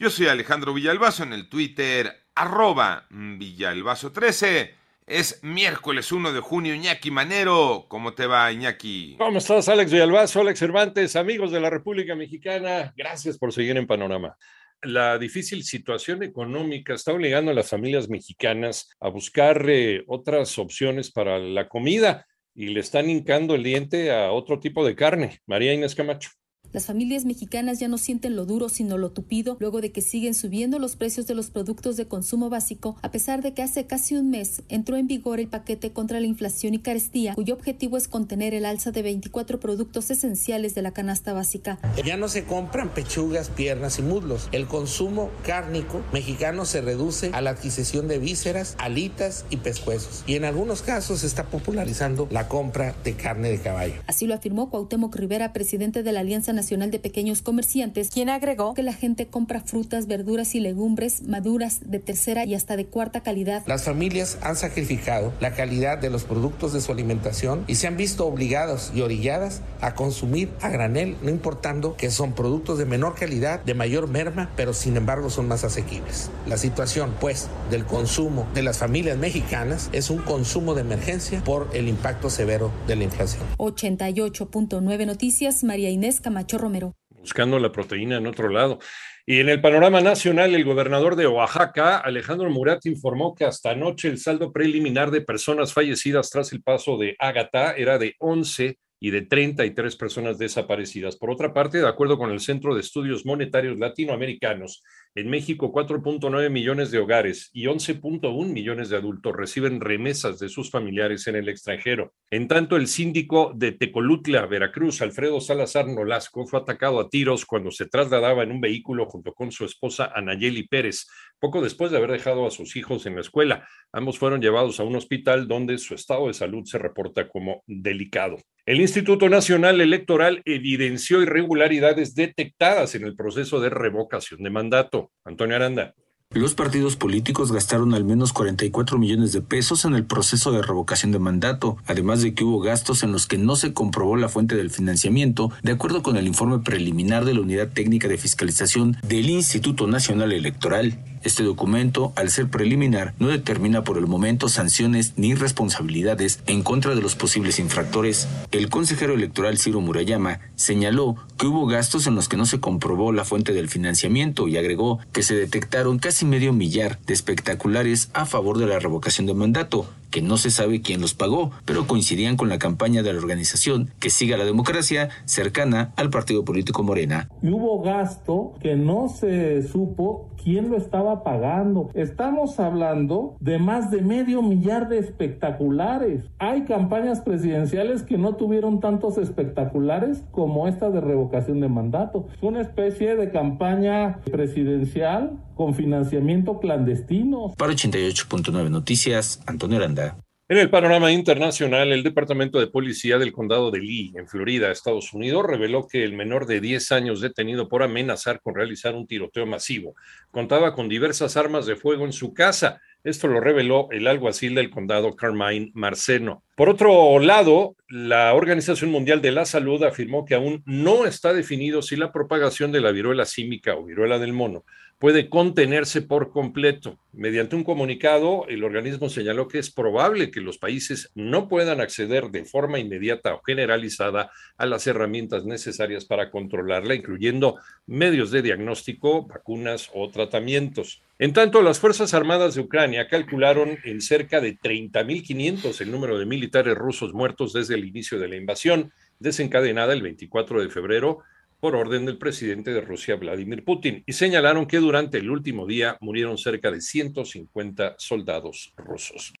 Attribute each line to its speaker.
Speaker 1: Yo soy Alejandro Villalbazo en el Twitter, arroba Villalbazo13. Es miércoles 1 de junio, Iñaki Manero. ¿Cómo te va, Iñaki?
Speaker 2: ¿Cómo estás, Alex Villalbazo, Alex Cervantes, amigos de la República Mexicana? Gracias por seguir en Panorama. La difícil situación económica está obligando a las familias mexicanas a buscar eh, otras opciones para la comida y le están hincando el diente a otro tipo de carne. María Inés Camacho.
Speaker 3: Las familias mexicanas ya no sienten lo duro sino lo tupido luego de que siguen subiendo los precios de los productos de consumo básico a pesar de que hace casi un mes entró en vigor el paquete contra la inflación y carestía cuyo objetivo es contener el alza de 24 productos esenciales de la canasta básica.
Speaker 4: Ya no se compran pechugas, piernas y muslos. El consumo cárnico mexicano se reduce a la adquisición de vísceras, alitas y pescuezos. Y en algunos casos se está popularizando la compra de carne de caballo.
Speaker 3: Así lo afirmó Cuauhtémoc Rivera, presidente de la Alianza Nacional de Pequeños Comerciantes, quien agregó que la gente compra frutas, verduras y legumbres maduras de tercera y hasta de cuarta calidad.
Speaker 4: Las familias han sacrificado la calidad de los productos de su alimentación y se han visto obligados y orilladas a consumir a granel, no importando que son productos de menor calidad, de mayor merma, pero sin embargo son más asequibles. La situación, pues, del consumo de las familias mexicanas es un consumo de emergencia por el impacto severo de la inflación.
Speaker 3: 88.9 Noticias, María Inés Camacho. Romero.
Speaker 2: Buscando la proteína en otro lado. Y en el panorama nacional, el gobernador de Oaxaca, Alejandro Murat, informó que hasta anoche el saldo preliminar de personas fallecidas tras el paso de Ágata era de 11 y de 33 personas desaparecidas. Por otra parte, de acuerdo con el Centro de Estudios Monetarios Latinoamericanos, en México, 4.9 millones de hogares y 11.1 millones de adultos reciben remesas de sus familiares en el extranjero. En tanto, el síndico de Tecolutla, Veracruz, Alfredo Salazar Nolasco, fue atacado a tiros cuando se trasladaba en un vehículo junto con su esposa Anayeli Pérez, poco después de haber dejado a sus hijos en la escuela. Ambos fueron llevados a un hospital donde su estado de salud se reporta como delicado. El Instituto Nacional Electoral evidenció irregularidades detectadas en el proceso de revocación de mandato. Antonio Aranda.
Speaker 5: Los partidos políticos gastaron al menos 44 millones de pesos en el proceso de revocación de mandato, además de que hubo gastos en los que no se comprobó la fuente del financiamiento, de acuerdo con el informe preliminar de la Unidad Técnica de Fiscalización del Instituto Nacional Electoral. Este documento, al ser preliminar, no determina por el momento sanciones ni responsabilidades en contra de los posibles infractores. El consejero electoral Ciro Murayama señaló que hubo gastos en los que no se comprobó la fuente del financiamiento y agregó que se detectaron casi medio millar de espectaculares a favor de la revocación de mandato, que no se sabe quién los pagó, pero coincidían con la campaña de la organización que siga la democracia cercana al partido político Morena.
Speaker 6: Y hubo gasto que no se supo quién lo estaba pagando. Estamos hablando de más de medio millar de espectaculares. Hay campañas presidenciales que no tuvieron tantos espectaculares como esta de revocación de mandato. Una especie de campaña presidencial con financiamiento clandestino.
Speaker 5: Para 88.9 Noticias, Antonio Aranda.
Speaker 2: En el panorama internacional, el Departamento de Policía del Condado de Lee, en Florida, Estados Unidos, reveló que el menor de 10 años detenido por amenazar con realizar un tiroteo masivo contaba con diversas armas de fuego en su casa. Esto lo reveló el alguacil del condado Carmine Marceno. Por otro lado, la Organización Mundial de la Salud afirmó que aún no está definido si la propagación de la viruela símica o viruela del mono puede contenerse por completo. Mediante un comunicado, el organismo señaló que es probable que los países no puedan acceder de forma inmediata o generalizada a las herramientas necesarias para controlarla, incluyendo medios de diagnóstico, vacunas o tratamientos. En tanto, las Fuerzas Armadas de Ucrania calcularon en cerca de 30.500 el número de militares rusos muertos desde el inicio de la invasión, desencadenada el 24 de febrero por orden del presidente de Rusia, Vladimir Putin, y señalaron que durante el último día murieron cerca de 150 soldados rusos.